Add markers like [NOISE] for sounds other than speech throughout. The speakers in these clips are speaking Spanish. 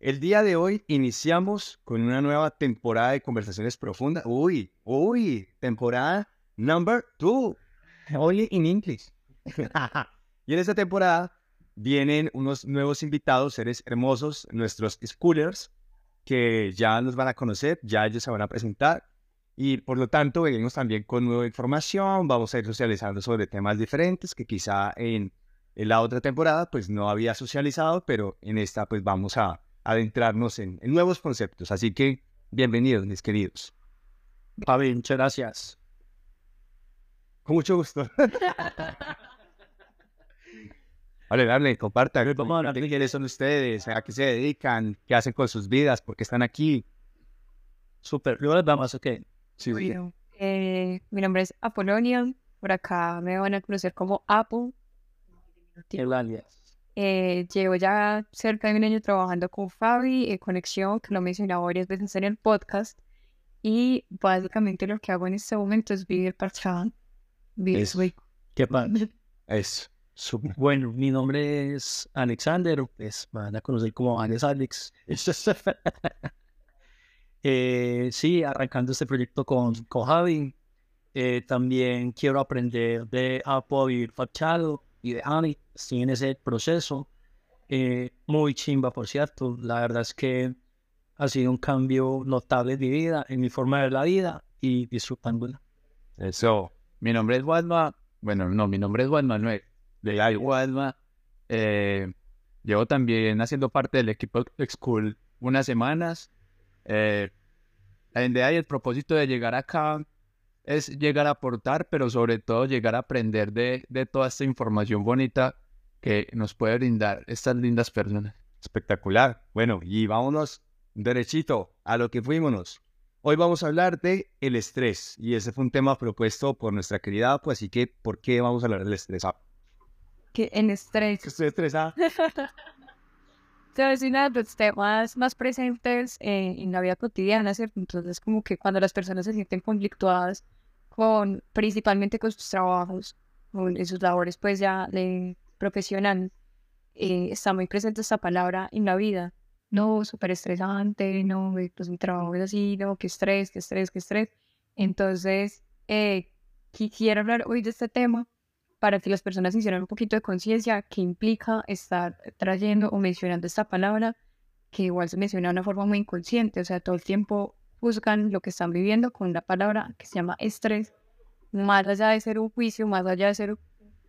El día de hoy iniciamos con una nueva temporada de conversaciones profundas. Uy, uy, temporada number two. Only in English. [LAUGHS] y en esta temporada vienen unos nuevos invitados, seres hermosos, nuestros schoolers, que ya nos van a conocer, ya ellos se van a presentar. Y por lo tanto, venimos también con nueva información, vamos a ir socializando sobre temas diferentes que quizá en, en la otra temporada pues no había socializado, pero en esta pues vamos a adentrarnos en, nuevos conceptos. Así que bienvenidos, mis queridos. Fabi, muchas gracias. Con mucho gusto. [LAUGHS] Vale, dale, compartan. ¿Quiénes son ustedes? ¿A qué se dedican? ¿Qué hacen con sus vidas? ¿Por qué están aquí? Súper. Luego vamos, ok. Sí, bueno, eh, mi nombre es Apolonia. Por acá me van a conocer como Apo. Gracias. Eh, llevo ya cerca de un año trabajando con Fabi, en Conexión, que lo he mencionado varias veces en el podcast. Y básicamente lo que hago en este momento es vivir parchado. Vivir Eso. ¿Qué pasa? [LAUGHS] Eso. Bueno, mi nombre es Alexander, pues van a conocer como Alex Alex. [LAUGHS] eh, sí, arrancando este proyecto con, con Javi. Eh, también quiero aprender de Apple vivir fachado y de. Estoy en ese proceso. Eh, muy chimba, por cierto. La verdad es que ha sido un cambio notable en mi vida, en mi forma de ver la vida y disfrutándola. Eso. Mi nombre es Walma. Bueno, no, mi nombre es Juan Manuel. De ahí, Walma. Eh, llevo también haciendo parte del equipo School unas semanas. Eh, la idea y el propósito de llegar acá es llegar a aportar, pero sobre todo llegar a aprender de, de toda esta información bonita que nos puede brindar estas lindas personas. Espectacular. Bueno, y vámonos derechito a lo que fuímonos. Hoy vamos a hablar de el estrés y ese fue un tema propuesto por nuestra querida pues así que ¿por qué vamos a hablar del estrés? Ah, Que en estrés. estoy estresada. [LAUGHS] es uno de los temas más presentes eh, en la vida cotidiana, ¿cierto? Entonces, como que cuando las personas se sienten conflictuadas con, principalmente con sus trabajos, con sus labores, pues ya de profesional, eh, está muy presente esta palabra en la vida. No, súper estresante, no, eh, pues mi trabajo es así, no, qué estrés, qué estrés, qué estrés. Entonces, eh, quisiera hablar hoy de este tema para que las personas hicieran un poquito de conciencia que implica estar trayendo o mencionando esta palabra, que igual se menciona de una forma muy inconsciente, o sea, todo el tiempo juzgan lo que están viviendo con la palabra que se llama estrés, más allá de ser un juicio, más allá de ser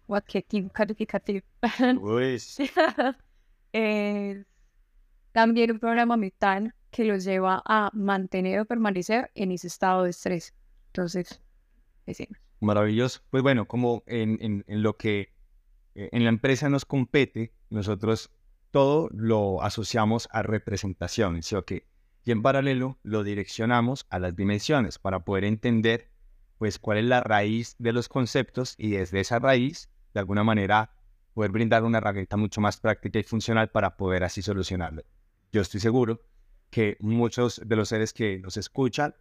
un adjetivo calificativo. [LAUGHS] Es también un programa mental que los lleva a mantener o permanecer en ese estado de estrés. Entonces, decimos. Maravilloso. Pues bueno, como en, en- en lo que eh, en la empresa nos compete, nosotros todo lo asociamos a representaciones, ¿sí o qué? Y en paralelo lo direccionamos a las dimensiones para poder entender pues cuál es la raíz de los conceptos y desde esa raíz, de alguna manera, poder brindar una herramienta mucho más práctica y funcional para poder así solucionarlo. Yo estoy seguro que muchos de los seres que nos escuchan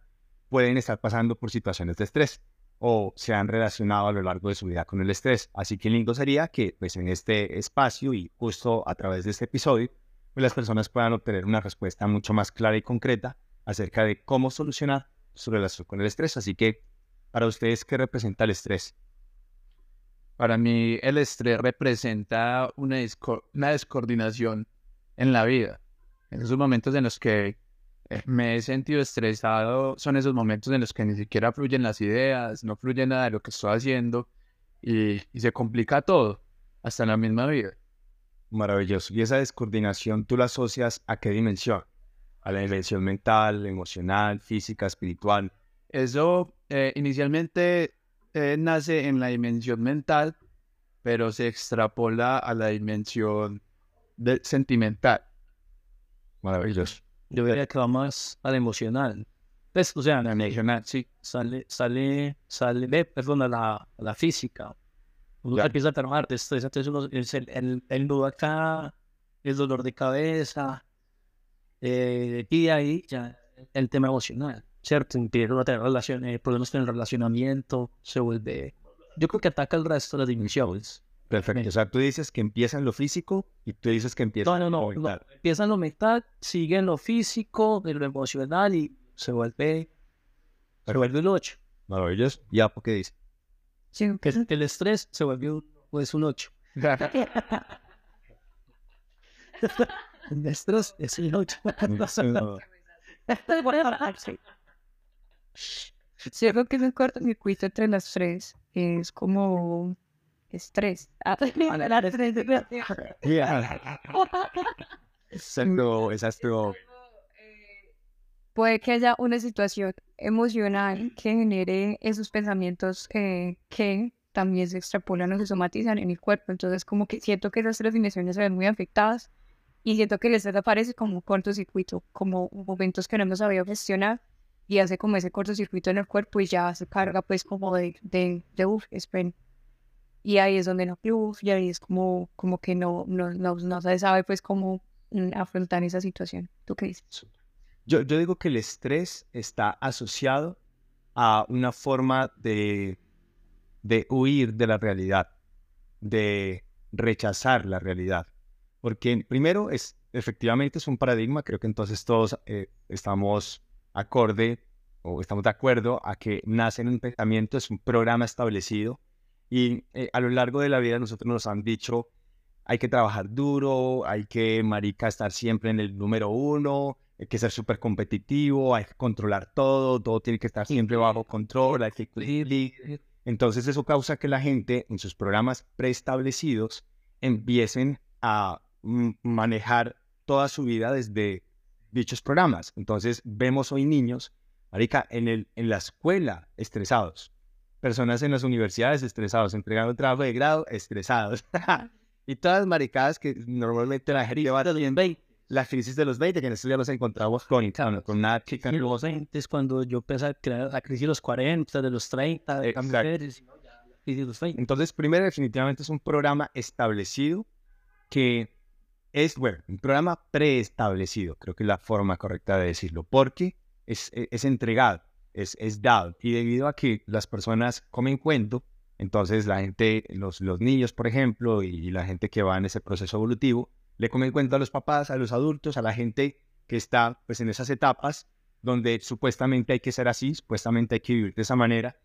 pueden estar pasando por situaciones de estrés o se han relacionado a lo largo de su vida con el estrés. Así que lindo sería que pues en este espacio y justo a través de este episodio, pues las personas puedan obtener una respuesta mucho más clara y concreta acerca de cómo solucionar su relación con el estrés. Así que para ustedes, ¿qué representa el estrés? Para mí, el estrés representa una, disco- una descoordinación en la vida. En esos momentos en los que eh, me he sentido estresado, son esos momentos en los que ni siquiera fluyen las ideas, no fluye nada de lo que estoy haciendo y, y se complica todo, hasta en la misma vida. Maravilloso. ¿Y esa descoordinación tú la asocias a qué dimensión? A la dimensión mental, emocional, física, espiritual. Eso eh, inicialmente eh, nace en la dimensión mental, pero se extrapola a la dimensión de- sentimental. Maravilloso. Yo diría que va más al emocional. Pues, o sea, La emocional, sí. sale, sale, sale, perdón, a la, a la física. Uno empieza a trabajar de estrés, entonces uno, es el, el, el nudo acá, el dolor de cabeza, eh, y de ahí ya el tema emocional, ¿cierto? Empieza a tener relaciones, problemas con el relacionamiento, se vuelve... Yo creo que ataca el resto de las dimensiones. Perfecto. O sea, tú dices que empieza en lo físico y tú dices que empieza No, no, no, lo no. mental. Empieza en lo mental, sigue en lo físico, en lo emocional y se vuelve, se vuelve un 8. Maravilloso. Ya, ¿por qué dice? Sí, Que el estrés se un, pues un 8. [LAUGHS] El estrés es un 8. [LAUGHS] [LAUGHS] Sí, creo que es un cortocircuito entre las tres. Es como estrés. Exacto, exacto. Puede que haya una situación emocional que genere esos pensamientos eh, que también se extrapolan o se somatizan en el cuerpo. Entonces, como que siento que esas tres dimensiones se ven muy afectadas y siento que el estrés aparece como un cortocircuito, como momentos que no hemos sabido gestionar y hace como ese cortocircuito en el cuerpo y ya se carga pues como de, de, de uff, esperen. Y ahí es donde no uff, y ahí es como, como que no, no, no, no se sabe pues cómo mm, afrontar esa situación. ¿Tú qué dices? Yo, digo que el estrés está asociado a una forma de, de huir de la realidad, de rechazar la realidad. Porque primero es, efectivamente es un paradigma, creo que entonces todos eh, estamos acorde o estamos de acuerdo a que nace en un pensamiento, es un programa establecido y eh, a lo largo de la vida nosotros nos han dicho hay que trabajar duro, hay que, marica, estar siempre en el número uno, hay que ser súper competitivo, hay que controlar todo, todo tiene que estar siempre bajo control, hay que cumplir. Entonces eso causa que la gente en sus programas preestablecidos empiecen a manejar toda su vida desde dichos programas. Entonces vemos hoy niños, marica, en, el, en la escuela estresados, personas en las universidades estresados, entregando trabajo de grado estresados. [LAUGHS] y todas las maricadas que normalmente la gente lleva la crisis de los 20, que en días nos encontramos con, con, con una chica. Y los 20 es cuando yo empecé a crear la crisis de los 40, de los 30, de mujeres, y de los 20. Entonces, primero, definitivamente es un programa establecido que es, bueno, un programa preestablecido, creo que es la forma correcta de decirlo, porque es, e- es entregado, es, es dado. Y debido a que las personas comen cuento, entonces la gente, los, los niños, por ejemplo, y, y la gente que va en ese proceso evolutivo, le comen cuento a los papás, a los adultos, a la gente que está pues en esas etapas donde supuestamente hay que ser así, supuestamente hay que vivir de esa manera.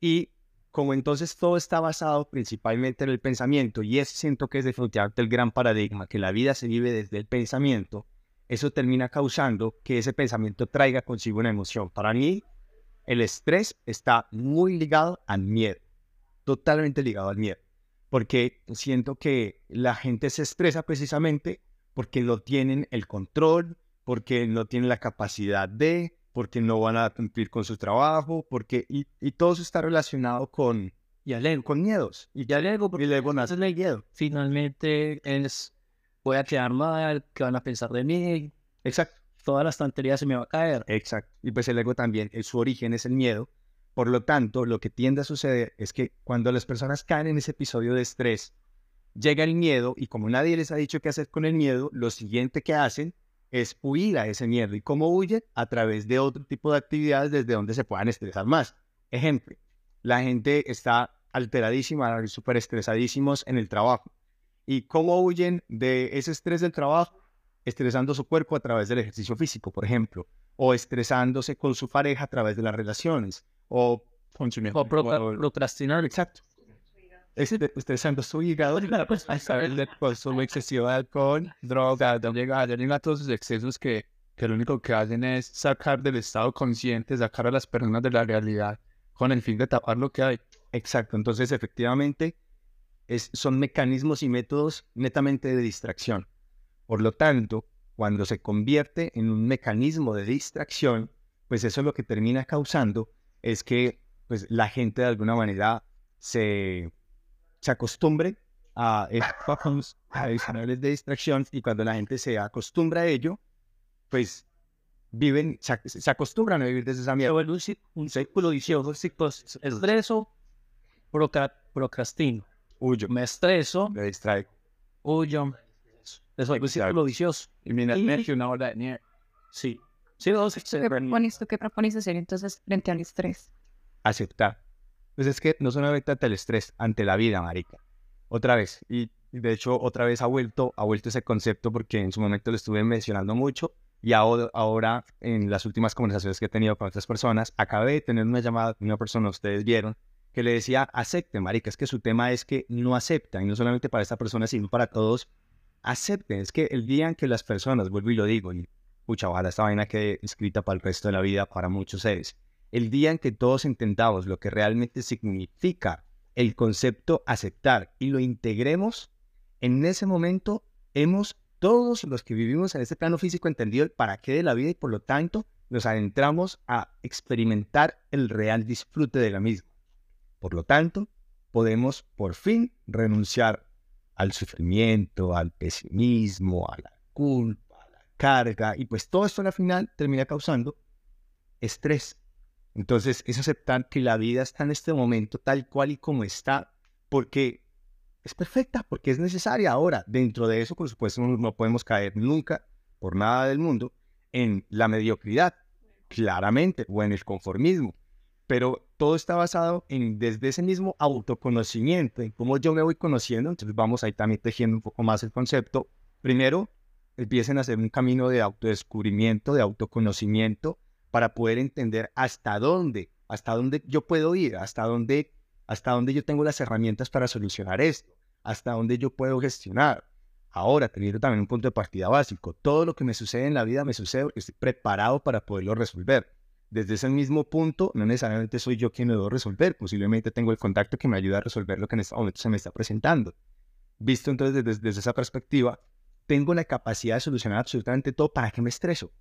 Y como entonces todo está basado principalmente en el pensamiento, y es siento que es definitivamente el gran paradigma, que la vida se vive desde el pensamiento, eso termina causando que ese pensamiento traiga consigo una emoción. Para mí, el estrés está muy ligado al miedo, totalmente ligado al miedo, porque siento que la gente se estresa precisamente porque no tienen el control, porque no tienen la capacidad de, porque no van a cumplir con su trabajo, porque y, y todo eso está relacionado con, Y al ego. con miedos. Y ya luego, y luego nace el miedo. Finalmente es, voy a quedar mal, que van a pensar de mí, Exacto. toda la estantería se me va a caer. Exacto. Y pues el ego también, eh, su origen es el miedo. Por lo tanto, lo que tiende a suceder es que cuando las personas caen en ese episodio de estrés, llega el miedo y como nadie les ha dicho qué hacer con el miedo, lo siguiente que hacen es huir a ese miedo. ¿Y cómo huyen? A través de otro tipo de actividades desde donde se puedan estresar más. Ejemplo, la gente está alteradísima, súper estresadísimos en el trabajo. ¿Y cómo huyen de ese estrés del trabajo? Estresando su cuerpo a través del ejercicio físico, por ejemplo, o estresándose con su pareja a través de las relaciones, o consumiendo O procrastinar. Exacto. Este- Estresando su hígado a través del consumo excesivo de alcohol, droga, Ya llega, llega a todos esos excesos que, que lo único que hacen es sacar del estado consciente, sacar a las personas de la realidad con el fin de tapar lo que hay. Exacto, entonces efectivamente es, son mecanismos y métodos netamente de distracción. Por lo tanto, cuando se convierte en un mecanismo de distracción, pues eso lo que termina causando es que pues, la gente de alguna manera se, se acostumbre a estos adicionales de distracción y cuando la gente se acostumbra a ello, pues viven, se, se acostumbran a vivir desde esa mierda. un, un círculo vicioso. ciclos- Estreso, procra- procrastino. Huyo, Me estreso, me distraigo. huyo. Es un círculo vicioso. Y mira, Y- una hora de nieve. Sí. Sí, no, sí, sí. ¿Qué propones, ¿Tú qué propones hacer entonces frente al estrés? aceptar. Pues es que no solamente ante el estrés, ante la vida, marica. otra vez. Y de hecho, otra vez ha vuelto, ha vuelto ese concepto porque en su momento lo estuve mencionando mucho y ahora, ahora en las últimas conversaciones que he tenido con otras personas, acabé de tener una llamada con una persona, ustedes vieron, que le decía, acepten, marica, es que su tema es que no aceptan, y no solamente para esta persona, sino para todos, acepten, es que el día en que las personas, vuelvo y lo digo, y pucha, ojalá esta vaina quede escrita para el resto de la vida para muchos seres, el día en que todos entendamos lo que realmente significa el concepto aceptar y lo integremos, en ese momento hemos, todos los que vivimos en este plano físico, entendido el para qué de la vida y por lo tanto nos adentramos a experimentar el real disfrute de la misma. Por lo tanto, podemos por fin renunciar al sufrimiento, al pesimismo, a la culpa, carga, y pues todo esto al final termina causando estrés. Entonces es aceptar que la vida está en este momento tal cual y como está, porque es perfecta, porque es necesaria. Ahora, dentro de eso, por supuesto, no podemos caer nunca, por nada del mundo, en la mediocridad, claramente, o en el conformismo pero todo está basado en desde ese mismo autoconocimiento, en cómo yo me voy conociendo, entonces vamos ahí también tejiendo un poco más el concepto. Primero, empiecen a hacer un camino de autodescubrimiento, de autoconocimiento, para poder entender hasta dónde, hasta dónde yo puedo ir, hasta dónde, hasta dónde yo tengo las herramientas para solucionar esto, hasta dónde yo puedo gestionar. Ahora, teniendo también un punto de partida básico, todo lo que me sucede en la vida me sucede porque estoy preparado para poderlo resolver desde ese mismo punto, no necesariamente soy yo quien lo debo resolver, posiblemente tengo el contacto que me ayuda a resolver lo que en este momento se me está presentando. Visto entonces desde, esa perspectiva, tengo la capacidad de solucionar absolutamente todo. ¿Para qué me estreso?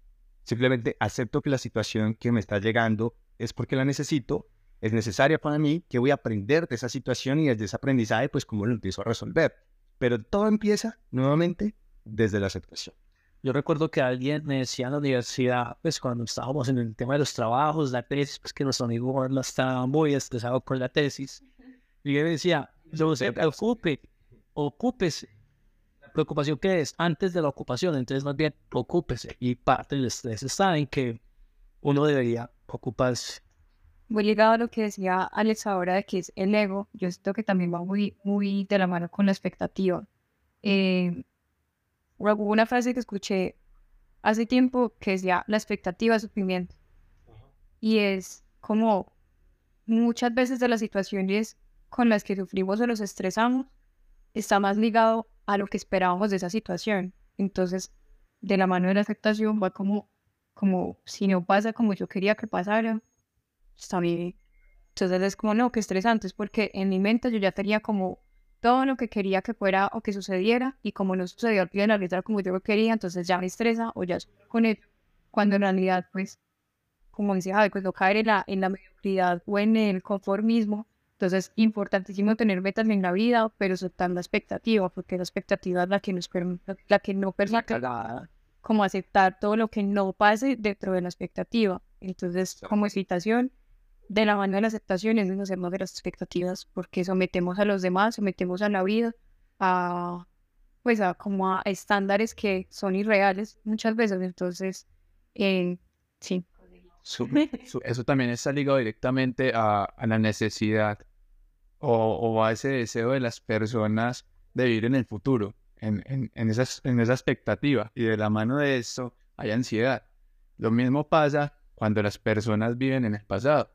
Simplemente acepto que la situación que me está llegando es porque la necesito, es necesaria para mí, que voy a aprender de esa situación y desde ese aprendizaje, pues cómo lo empiezo a resolver. Pero todo empieza nuevamente desde la aceptación. Yo recuerdo que alguien me decía en la universidad, pues cuando estábamos en el tema de los trabajos, la tesis, pues que nuestro amigo estaba muy estresado con la tesis. Y él me decía, yo se preocupe, ocúpese. Preocupación que es antes de la ocupación, entonces más bien ocúpese. Y parte del estrés está en que uno debería ocuparse. Muy ligado a lo que decía Alex ahora de que es el ego, yo siento que también va muy, muy de la mano con la expectativa. Eh, Hubo una frase que escuché hace tiempo que decía la expectativa de sufrimiento. Y es como muchas veces de las situaciones con las que sufrimos o nos estresamos está más ligado a lo que esperábamos de esa situación. Entonces, de la mano de la aceptación va como, como si no pasa como yo quería que pasara, está bien. Entonces es como, no, qué estresante, es porque en mi mente yo ya tenía como todo lo que quería que fuera o que sucediera y como no sucedió al pie de la como yo lo quería, entonces ya me estresa o ya con él, cuando en realidad, pues, como decía Javi, pues no caer en la, en la mediocridad o en el conformismo. Entonces, importantísimo tener metas en la vida, pero soltar la expectativa, porque la expectativa es la que nos la que no permite como aceptar todo lo que no pase dentro de la expectativa. Entonces, como excitación, de la mano de la aceptación es hacemos de las expectativas, porque sometemos a los demás, sometemos a la vida a, pues a como a estándares que son irreales muchas veces. Entonces, eh, sí. Eso también está ligado directamente a, la necesidad o, a ese deseo de las personas de vivir en el futuro, en, en, en, en esa expectativa. Y de la mano de eso hay ansiedad. Lo mismo pasa cuando las personas viven en el pasado.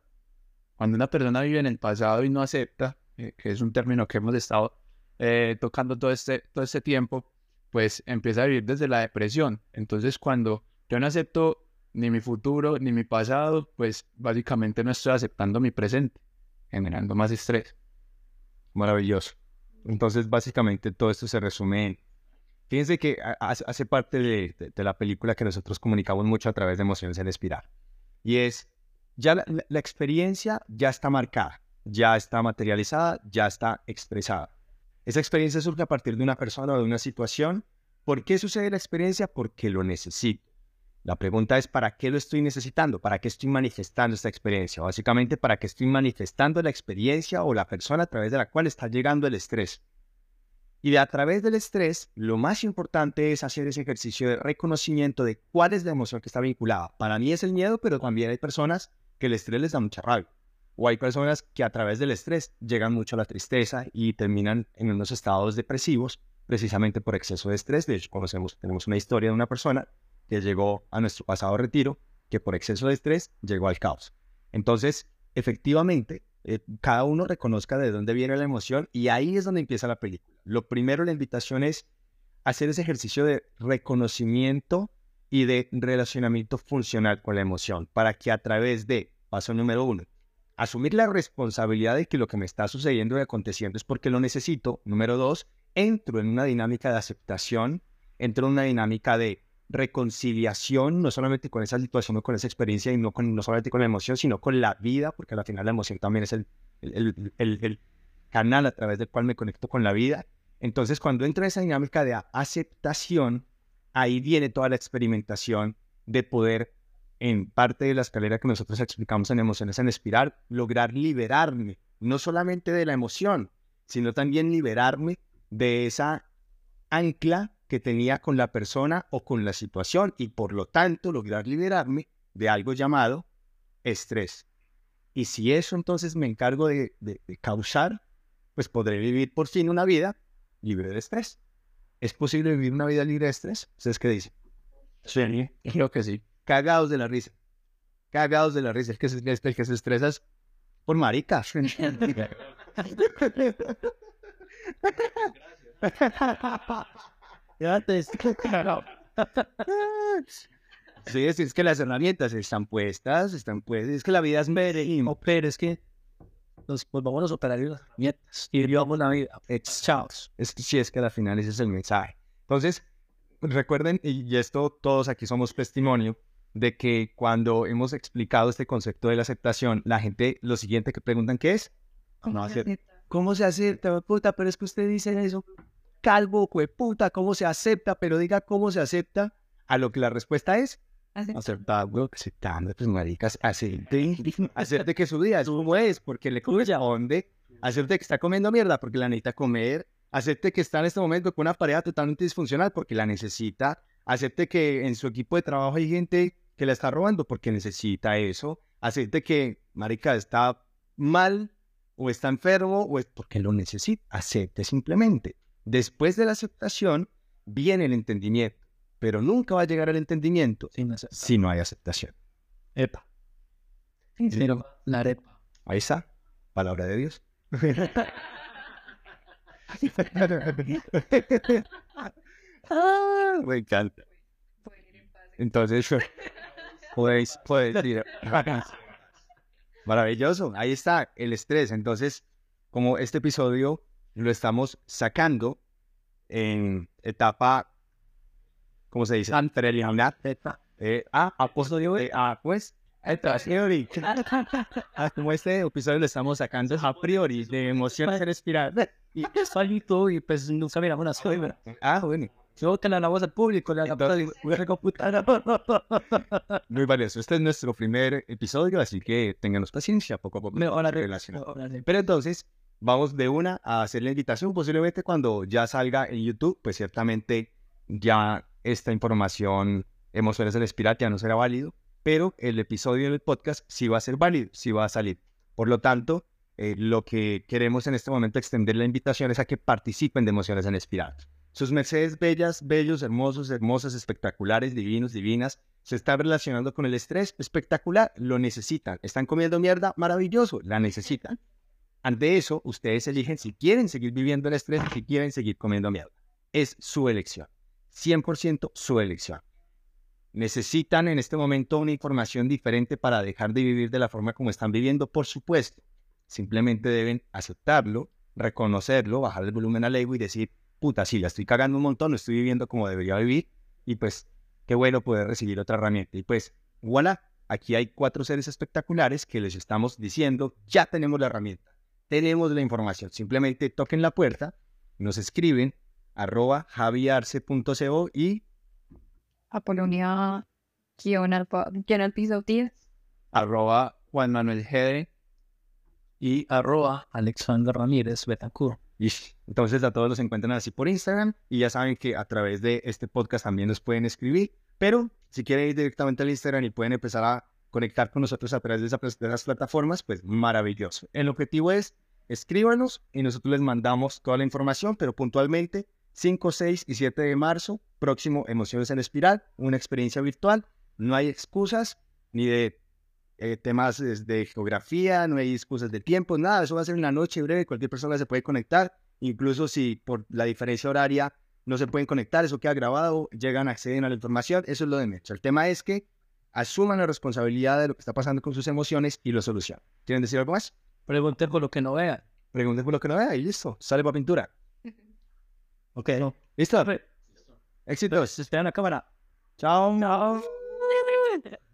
Cuando una persona vive en el pasado y no acepta, eh, que es un término que hemos estado eh, tocando todo este, todo este tiempo, pues empieza a vivir desde la depresión. Entonces, cuando yo no acepto ni mi futuro ni mi pasado, pues básicamente no estoy aceptando mi presente, generando más estrés. Maravilloso. Entonces, básicamente todo esto se resume en... Fíjense que hace parte de, la película que nosotros comunicamos mucho a través de emociones en espiral. Y es ya la, experiencia ya está marcada, ya está materializada, ya está expresada. Esa experiencia surge a partir de una persona o de una situación. ¿Por qué sucede la experiencia? Porque lo necesito. La pregunta es, ¿para qué lo estoy necesitando? ¿Para qué estoy manifestando esta experiencia? Básicamente, ¿para qué estoy manifestando la experiencia o la persona a través de la cual está llegando el estrés? Y a través del estrés, lo más importante es hacer ese ejercicio de reconocimiento de cuál es la emoción que está vinculada. Para mí es el miedo, pero también hay personas que el estrés les da mucha rabia. O hay personas que a través del estrés llegan mucho a la tristeza y terminan en unos estados depresivos precisamente por exceso de estrés. De hecho, conocemos, tenemos una historia de una persona que llegó a nuestro pasado retiro que por exceso de estrés llegó al caos. Entonces, efectivamente, eh, cada uno reconozca de dónde viene la emoción y ahí es donde empieza la película. Lo primero, la invitación es hacer ese ejercicio de reconocimiento y de relacionamiento funcional con la emoción para que a través de, paso número uno, asumir la responsabilidad de que lo que me está sucediendo y aconteciendo es porque lo necesito. Número dos, entro en una dinámica de aceptación, entro en una dinámica de reconciliación, no solamente con esa situación o con esa experiencia y no, con, no solamente con la emoción, sino con la vida, porque al final la emoción también es el, el, el, canal a través del cual me conecto con la vida. Entonces, cuando entro en esa dinámica de aceptación, ahí viene toda la experimentación de poder, en parte de la escalera que nosotros explicamos en Emociones en Espiral, lograr liberarme, no solamente de la emoción, sino también liberarme de esa ancla que tenía con la persona o con la situación y por lo tanto lograr liberarme de algo llamado estrés. Y si eso entonces me encargo de, causar, pues podré vivir por fin una vida libre de estrés. ¿Es posible vivir una vida libre de estrés? ¿Ustedes qué dicen? Sí, creo que sí. Cagados de la risa. Cagados de la risa. Es que, se, es que se estresas por marica. [LAUGHS] [LAUGHS] [LAUGHS] [LAUGHS] Sí, es, es, que las herramientas están puestas, están puestas. Es que la vida es mínimo, pero es que nos volvamos a operar las herramientas y vivamos la vida. Chao. Es, sí, es que al final ese es el mensaje. Entonces, recuerden, y esto todos aquí somos testimonio, de que cuando hemos explicado este concepto de la aceptación, la gente lo siguiente que preguntan, ¿qué es? ¿Cómo se acepta? ¿Cómo se acepta? Puta, pero es que usted dice eso calvo, puta, ¿cómo se acepta? Pero diga cómo se acepta, a lo que la respuesta es aceptando, aceptando, pues maricas, acepte, [LAUGHS] acepte que su día es como es, porque le corresponde, acepte que está comiendo mierda porque la necesita comer, acepte que está en este momento con una pareja totalmente disfuncional porque la necesita, acepte que en su equipo de trabajo hay gente que la está robando porque necesita eso, acepte que, marica, está mal o está enfermo o es porque lo necesita, acepte simplemente. Después de la aceptación viene el entendimiento, pero nunca va a llegar al entendimiento si no hay aceptación. Epa. Pero la arepa. Ahí está, palabra de Dios. Me encanta. Entonces, puedes, puedes ir. Maravilloso, ahí está el estrés. Entonces, como este episodio lo estamos sacando en etapa, ¿cómo se dice? Preliminar. Eh, ah, apóstol de ah, pues, esta priori. [LAUGHS] Como este episodio lo estamos sacando a priori de emociones en espiral. Y solito y pues no sabíamos una sombra. Ah, bueno. Yo te la voz al público, la [LAUGHS] computadora. Muy valioso. Este es nuestro primer episodio, así que ténganos paciencia, poco a poco. Pero entonces, vamos de una a hacer la invitación. Posiblemente cuando ya salga en YouTube, pues ciertamente ya esta información Emociones del Espiral ya no será válido, pero el episodio del podcast sí va a ser válido, sí va a salir. Por lo tanto, eh, lo que queremos en este momento extender la invitación es a que participen de Emociones en Espiral. Sus mercedes bellas, bellos, hermosos, hermosas, espectaculares, divinos, divinas, se están relacionando con el estrés, espectacular, lo necesitan. Están comiendo mierda, maravilloso, la necesitan. Ante eso, ustedes eligen si quieren seguir viviendo el estrés o si quieren seguir comiendo mierda. Es su elección. 100% su elección. ¿Necesitan en este momento una información diferente para dejar de vivir de la forma como están viviendo? Por supuesto. Simplemente deben aceptarlo, reconocerlo, bajar el volumen al ego y decir, puta, sí, la estoy cagando un montón, no estoy viviendo como debería vivir. Y pues, qué bueno poder recibir otra herramienta. Y pues, voilà, aquí hay cuatro seres espectaculares que les estamos diciendo, ya tenemos la herramienta tenemos la información. Simplemente toquen la puerta, nos escriben arroba javiarse.co y Apolonia guion al, piso 10 arroba Juan Manuel Gede y arroba Alexander Ramírez Betancourt. Y entonces a todos los encuentran así por Instagram y ya saben que a través de este podcast también nos pueden escribir, pero si quieren ir directamente al Instagram y pueden empezar a conectar con nosotros a través de, esa- de esas plataformas, pues maravilloso. El objetivo es escríbanos y nosotros les mandamos toda la información, pero puntualmente 5, 6 y 7 de marzo, próximo Emociones en Espiral, una experiencia virtual. No hay excusas ni de eh, temas de geografía, no hay excusas de tiempo, nada. Eso va a ser una noche breve, cualquier persona se puede conectar. Incluso si por la diferencia horaria no se pueden conectar, eso queda grabado, llegan, acceden a la información, eso es lo de menos. El tema es que asuman la responsabilidad de lo que está pasando con sus emociones y lo solucionen. ¿Quieren decir algo más? Pregunten por lo que no vean. Pregunten por lo que no vea y listo, sale para pintura. Ok. No. ¿Listo? Éxitos. Estén en la cámara. Chao. No. [LAUGHS]